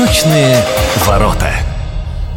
Восточные ворота.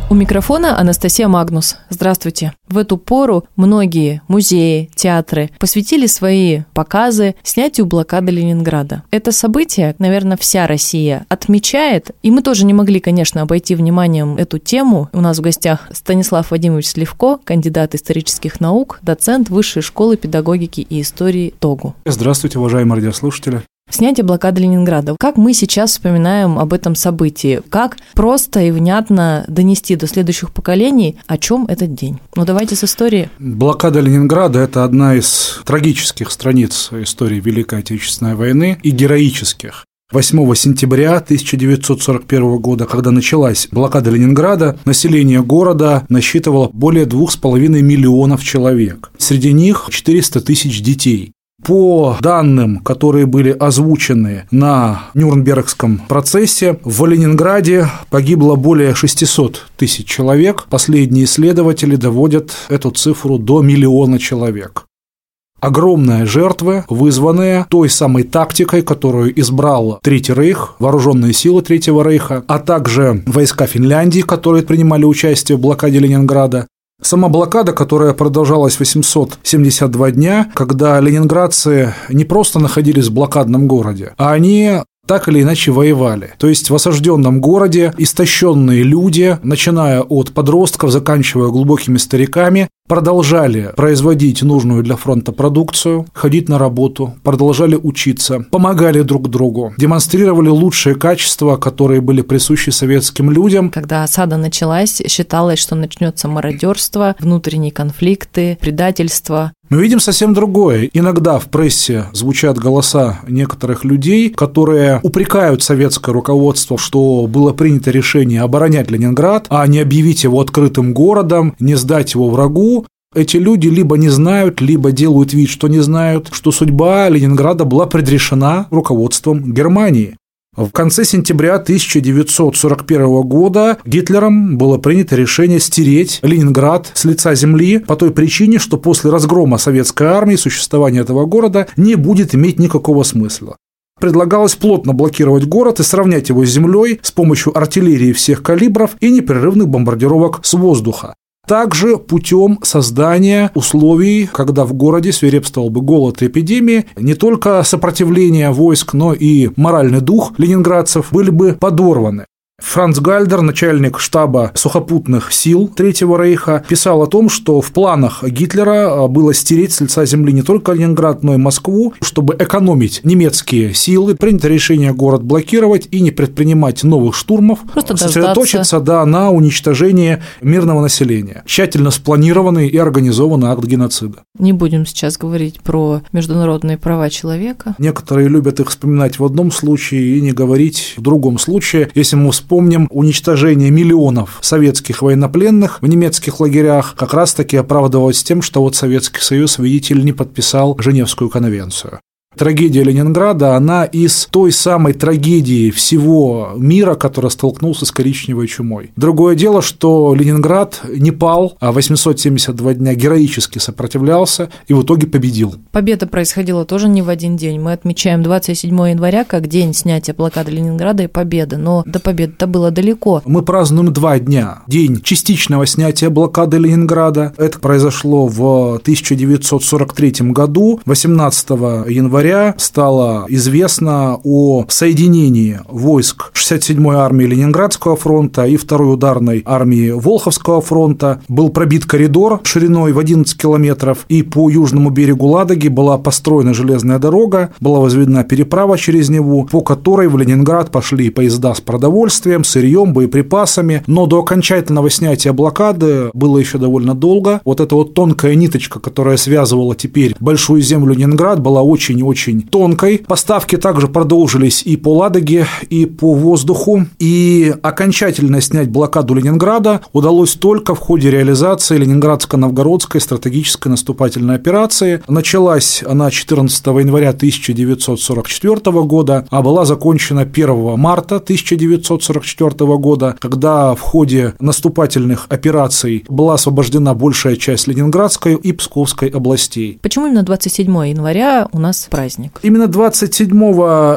У микрофона Анастасия Магнус. Здравствуйте. В эту пору многие музеи, театры посвятили свои показы снятию блокады Ленинграда. Это событие, наверное, вся Россия отмечает, и мы тоже не могли, конечно, обойти вниманием эту тему. У нас в гостях Станислав Вадимович Сливко, кандидат исторических наук, доцент Высшей школы педагогики и истории ТОГУ. Здравствуйте, уважаемые радиослушатели. Снятие блокады Ленинграда. Как мы сейчас вспоминаем об этом событии? Как просто и внятно донести до следующих поколений, о чем этот день? Ну, давайте с истории. Блокада Ленинграда – это одна из трагических страниц истории Великой Отечественной войны и героических. 8 сентября 1941 года, когда началась блокада Ленинграда, население города насчитывало более 2,5 миллионов человек. Среди них 400 тысяч детей. По данным, которые были озвучены на Нюрнбергском процессе, в Ленинграде погибло более 600 тысяч человек. Последние исследователи доводят эту цифру до миллиона человек огромные жертвы, вызванные той самой тактикой, которую избрал Третий Рейх, вооруженные силы Третьего Рейха, а также войска Финляндии, которые принимали участие в блокаде Ленинграда, Сама блокада, которая продолжалась 872 дня, когда ленинградцы не просто находились в блокадном городе, а они так или иначе воевали. То есть в осажденном городе истощенные люди, начиная от подростков, заканчивая глубокими стариками, продолжали производить нужную для фронта продукцию, ходить на работу, продолжали учиться, помогали друг другу, демонстрировали лучшие качества, которые были присущи советским людям. Когда осада началась, считалось, что начнется мародерство, внутренние конфликты, предательство. Мы видим совсем другое. Иногда в прессе звучат голоса некоторых людей, которые упрекают советское руководство, что было принято решение оборонять Ленинград, а не объявить его открытым городом, не сдать его врагу. Эти люди либо не знают, либо делают вид, что не знают, что судьба Ленинграда была предрешена руководством Германии. В конце сентября 1941 года Гитлером было принято решение стереть Ленинград с лица земли по той причине, что после разгрома советской армии существование этого города не будет иметь никакого смысла. Предлагалось плотно блокировать город и сравнять его с землей с помощью артиллерии всех калибров и непрерывных бомбардировок с воздуха. Также путем создания условий, когда в городе свирепствовал бы голод и эпидемии, не только сопротивление войск, но и моральный дух ленинградцев были бы подорваны. Франц Гальдер, начальник штаба сухопутных сил Третьего Рейха, писал о том, что в планах Гитлера а, было стереть с лица земли не только Ленинград, но и Москву, чтобы экономить немецкие силы. Принято решение город блокировать и не предпринимать новых штурмов, Просто сосредоточиться да, на уничтожении мирного населения. Тщательно спланированный и организованный акт геноцида. Не будем сейчас говорить про международные права человека. Некоторые любят их вспоминать в одном случае и не говорить в другом случае. Если мы вспомним Вспомним уничтожение миллионов советских военнопленных в немецких лагерях, как раз-таки оправдывалось тем, что вот Советский Союз, видите ли, не подписал Женевскую конвенцию. Трагедия Ленинграда, она из той самой трагедии всего мира, который столкнулся с коричневой чумой. Другое дело, что Ленинград не пал, а 872 дня героически сопротивлялся и в итоге победил. Победа происходила тоже не в один день. Мы отмечаем 27 января как день снятия блокады Ленинграда и победы, но до победы-то было далеко. Мы празднуем два дня. День частичного снятия блокады Ленинграда. Это произошло в 1943 году, 18 января января стало известно о соединении войск 67-й армии Ленинградского фронта и 2-й ударной армии Волховского фронта. Был пробит коридор шириной в 11 километров, и по южному берегу Ладоги была построена железная дорога, была возведена переправа через него, по которой в Ленинград пошли поезда с продовольствием, сырьем, боеприпасами, но до окончательного снятия блокады было еще довольно долго. Вот эта вот тонкая ниточка, которая связывала теперь большую землю Ленинград, была очень-очень очень тонкой. Поставки также продолжились и по Ладоге, и по воздуху. И окончательно снять блокаду Ленинграда удалось только в ходе реализации Ленинградско-Новгородской стратегической наступательной операции. Началась она 14 января 1944 года, а была закончена 1 марта 1944 года, когда в ходе наступательных операций была освобождена большая часть Ленинградской и Псковской областей. Почему именно 27 января у нас праздник? Праздник. Именно 27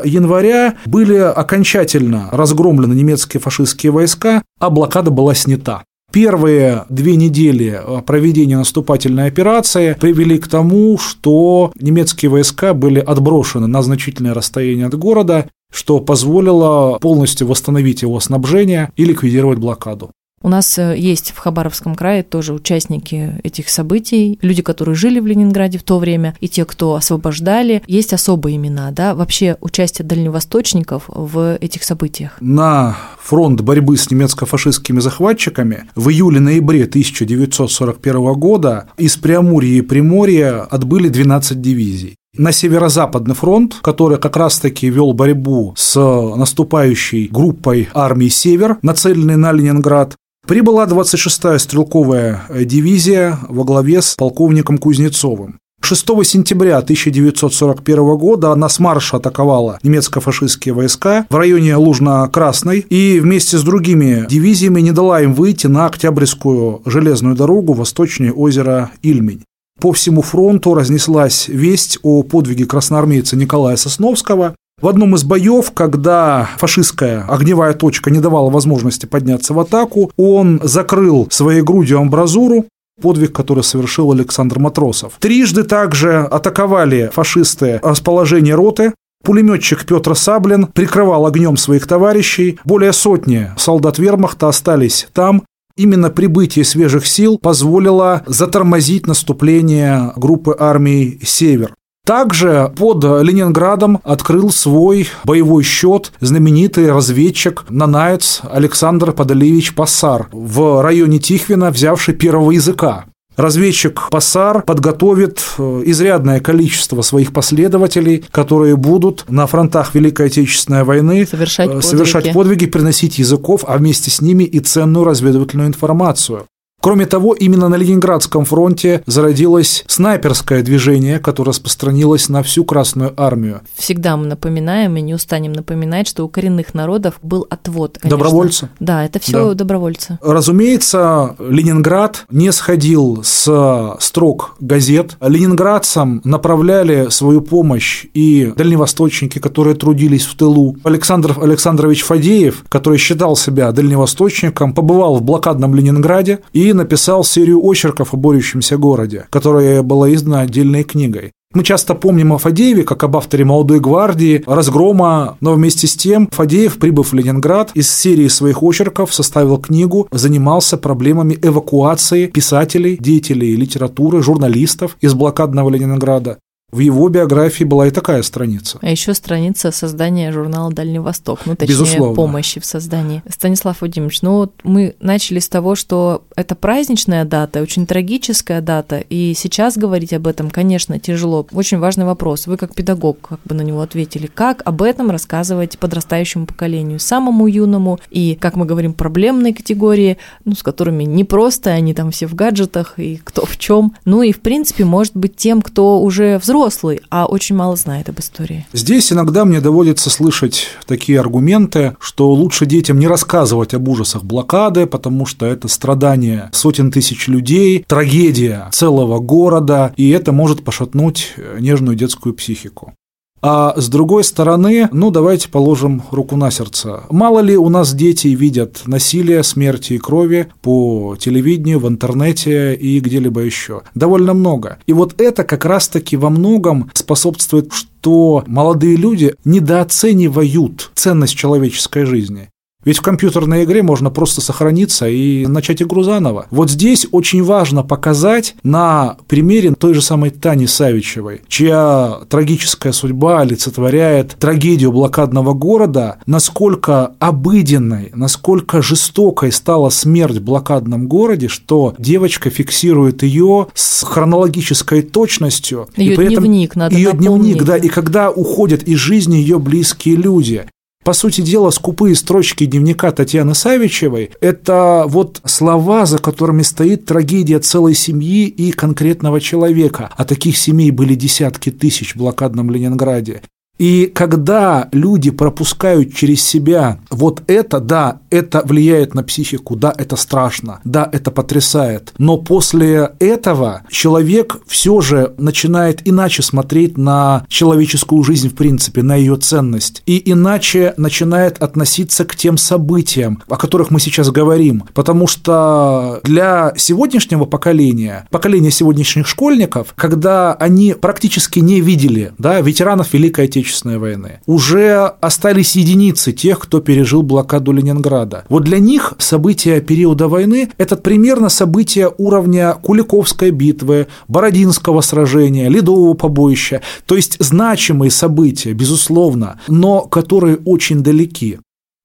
января были окончательно разгромлены немецкие фашистские войска, а блокада была снята. Первые две недели проведения наступательной операции привели к тому, что немецкие войска были отброшены на значительное расстояние от города, что позволило полностью восстановить его снабжение и ликвидировать блокаду. У нас э, есть в Хабаровском крае тоже участники этих событий, люди, которые жили в Ленинграде в то время, и те, кто освобождали. Есть особые имена, да, вообще участие дальневосточников в этих событиях. На фронт борьбы с немецко-фашистскими захватчиками в июле-ноябре 1941 года из Преамурья и Приморья отбыли 12 дивизий на северо-западный фронт, который как раз-таки вел борьбу с наступающей группой армии «Север», нацеленной на Ленинград, Прибыла 26-я стрелковая э, дивизия во главе с полковником Кузнецовым. 6 сентября 1941 года она с марша атаковала немецко-фашистские войска в районе Лужно-Красной и вместе с другими дивизиями не дала им выйти на Октябрьскую железную дорогу восточнее озера Ильмень. По всему фронту разнеслась весть о подвиге красноармейца Николая Сосновского, в одном из боев, когда фашистская огневая точка не давала возможности подняться в атаку, он закрыл своей грудью амбразуру, подвиг, который совершил Александр Матросов. Трижды также атаковали фашисты расположение роты, Пулеметчик Петр Саблин прикрывал огнем своих товарищей. Более сотни солдат вермахта остались там. Именно прибытие свежих сил позволило затормозить наступление группы армий «Север». Также под Ленинградом открыл свой боевой счет знаменитый разведчик Нанаец Александр Подолевич Пассар в районе Тихвина, взявший первого языка. Разведчик Пассар подготовит э, изрядное количество своих последователей, которые будут на фронтах Великой Отечественной войны совершать подвиги, совершать подвиги приносить языков, а вместе с ними и ценную разведывательную информацию. Кроме того, именно на Ленинградском фронте зародилось снайперское движение, которое распространилось на всю Красную Армию. Всегда мы напоминаем и не устанем напоминать, что у коренных народов был отвод. Конечно. Добровольцы. Да, это все да. добровольцы. Разумеется, Ленинград не сходил с строк газет. Ленинградцам направляли свою помощь и дальневосточники, которые трудились в тылу. Александр Александрович Фадеев, который считал себя дальневосточником, побывал в блокадном Ленинграде и написал серию очерков о борющемся городе, которая была издана отдельной книгой. Мы часто помним о Фадееве как об авторе «Молодой гвардии», «Разгрома», но вместе с тем Фадеев, прибыв в Ленинград, из серии своих очерков составил книгу, занимался проблемами эвакуации писателей, деятелей литературы, журналистов из блокадного Ленинграда. В его биографии была и такая страница. А еще страница создания журнала «Дальний Восток», ну, точнее, Безусловно. помощи в создании. Станислав Владимирович, ну вот мы начали с того, что это праздничная дата, очень трагическая дата, и сейчас говорить об этом, конечно, тяжело. Очень важный вопрос. Вы как педагог как бы на него ответили. Как об этом рассказывать подрастающему поколению, самому юному и, как мы говорим, проблемной категории, ну, с которыми непросто, они там все в гаджетах, и кто в чем. Ну и, в принципе, может быть, тем, кто уже взрослый, взрослый, а очень мало знает об истории. Здесь иногда мне доводится слышать такие аргументы, что лучше детям не рассказывать об ужасах блокады, потому что это страдание сотен тысяч людей, трагедия целого города, и это может пошатнуть нежную детскую психику. А с другой стороны, ну давайте положим руку на сердце. Мало ли у нас дети видят насилие, смерти и крови по телевидению, в интернете и где-либо еще. Довольно много. И вот это как раз-таки во многом способствует, что молодые люди недооценивают ценность человеческой жизни. Ведь в компьютерной игре можно просто сохраниться и начать игру заново. Вот здесь очень важно показать на примере той же самой Тани Савичевой, чья трагическая судьба олицетворяет трагедию блокадного города, насколько обыденной, насколько жестокой стала смерть в блокадном городе, что девочка фиксирует ее с хронологической точностью. Ее дневник, надо Ее дневник, да, и когда уходят из жизни ее близкие люди. По сути дела, скупые строчки дневника Татьяны Савичевой – это вот слова, за которыми стоит трагедия целой семьи и конкретного человека. А таких семей были десятки тысяч в блокадном Ленинграде. И когда люди пропускают через себя вот это, да, это влияет на психику, да, это страшно, да, это потрясает. Но после этого человек все же начинает иначе смотреть на человеческую жизнь в принципе, на ее ценность. И иначе начинает относиться к тем событиям, о которых мы сейчас говорим. Потому что для сегодняшнего поколения, поколения сегодняшних школьников, когда они практически не видели да, ветеранов Великой Отечественной Отечественной войны. Уже остались единицы тех, кто пережил блокаду Ленинграда. Вот для них события периода войны – это примерно события уровня Куликовской битвы, Бородинского сражения, Ледового побоища. То есть значимые события, безусловно, но которые очень далеки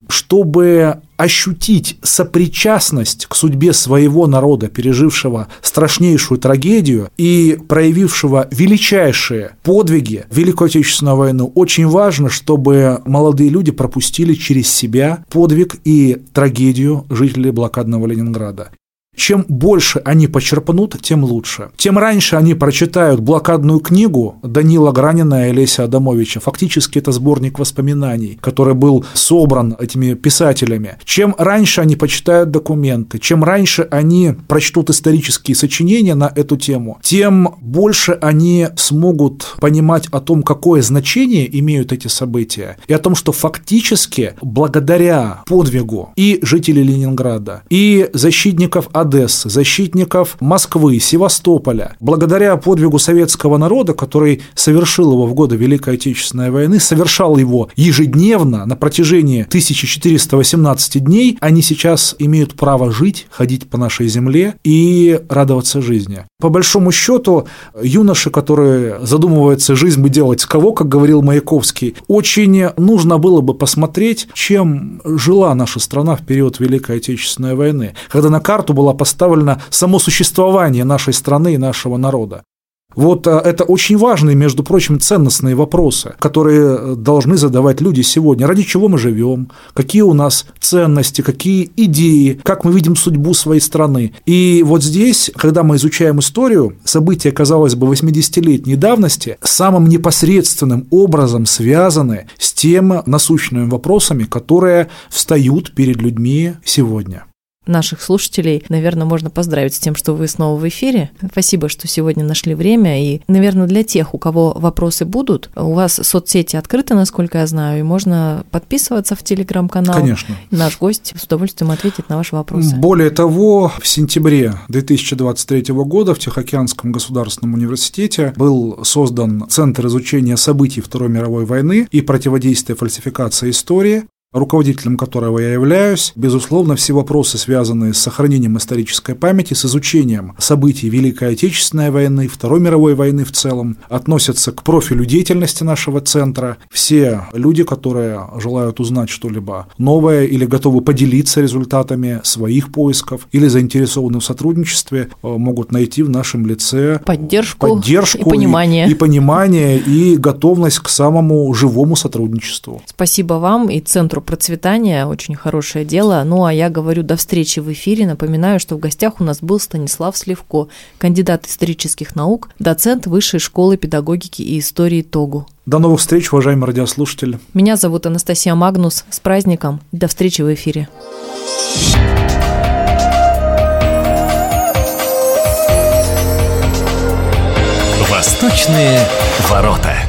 чтобы ощутить сопричастность к судьбе своего народа, пережившего страшнейшую трагедию и проявившего величайшие подвиги в Великую Отечественную войну, очень важно, чтобы молодые люди пропустили через себя подвиг и трагедию жителей блокадного Ленинграда. Чем больше они почерпнут, тем лучше. Тем раньше они прочитают блокадную книгу Данила Гранина и Олеся Адамовича. Фактически это сборник воспоминаний, который был собран этими писателями. Чем раньше они почитают документы, чем раньше они прочтут исторические сочинения на эту тему, тем больше они смогут понимать о том, какое значение имеют эти события, и о том, что фактически благодаря подвигу и жителей Ленинграда, и защитников Одессы, защитников Москвы, Севастополя. Благодаря подвигу советского народа, который совершил его в годы Великой Отечественной войны, совершал его ежедневно на протяжении 1418 дней, они сейчас имеют право жить, ходить по нашей земле и радоваться жизни. По большому счету, юноши, которые задумываются жизнь бы делать с кого, как говорил Маяковский, очень нужно было бы посмотреть, чем жила наша страна в период Великой Отечественной войны, когда на карту была поставлено само существование нашей страны и нашего народа. Вот а, это очень важные, между прочим, ценностные вопросы, которые э, должны задавать люди сегодня. Ради чего мы живем, какие у нас ценности, какие идеи, как мы видим судьбу своей страны. И вот здесь, когда мы изучаем историю, события, казалось бы, 80-летней давности самым непосредственным образом связаны с тем насущными вопросами, которые встают перед людьми сегодня наших слушателей, наверное, можно поздравить с тем, что вы снова в эфире. Спасибо, что сегодня нашли время. И, наверное, для тех, у кого вопросы будут, у вас соцсети открыты, насколько я знаю, и можно подписываться в телеграм-канал. Конечно. Наш гость с удовольствием ответит на ваши вопросы. Более того, в сентябре 2023 года в Тихоокеанском государственном университете был создан Центр изучения событий Второй мировой войны и противодействия фальсификации истории руководителем которого я являюсь. Безусловно, все вопросы, связанные с сохранением исторической памяти, с изучением событий Великой Отечественной войны, Второй мировой войны в целом, относятся к профилю деятельности нашего центра. Все люди, которые желают узнать что-либо новое или готовы поделиться результатами своих поисков или заинтересованы в сотрудничестве, э, могут найти в нашем лице поддержку, поддержку и понимание. И, и понимание, и готовность к самому живому сотрудничеству. Спасибо вам и Центру процветания, очень хорошее дело. Ну а я говорю до встречи в эфире. Напоминаю, что в гостях у нас был Станислав Сливко, кандидат исторических наук, доцент Высшей школы педагогики и истории ТОГУ. До новых встреч, уважаемые радиослушатели. Меня зовут Анастасия Магнус. С праздником. До встречи в эфире. Восточные ворота.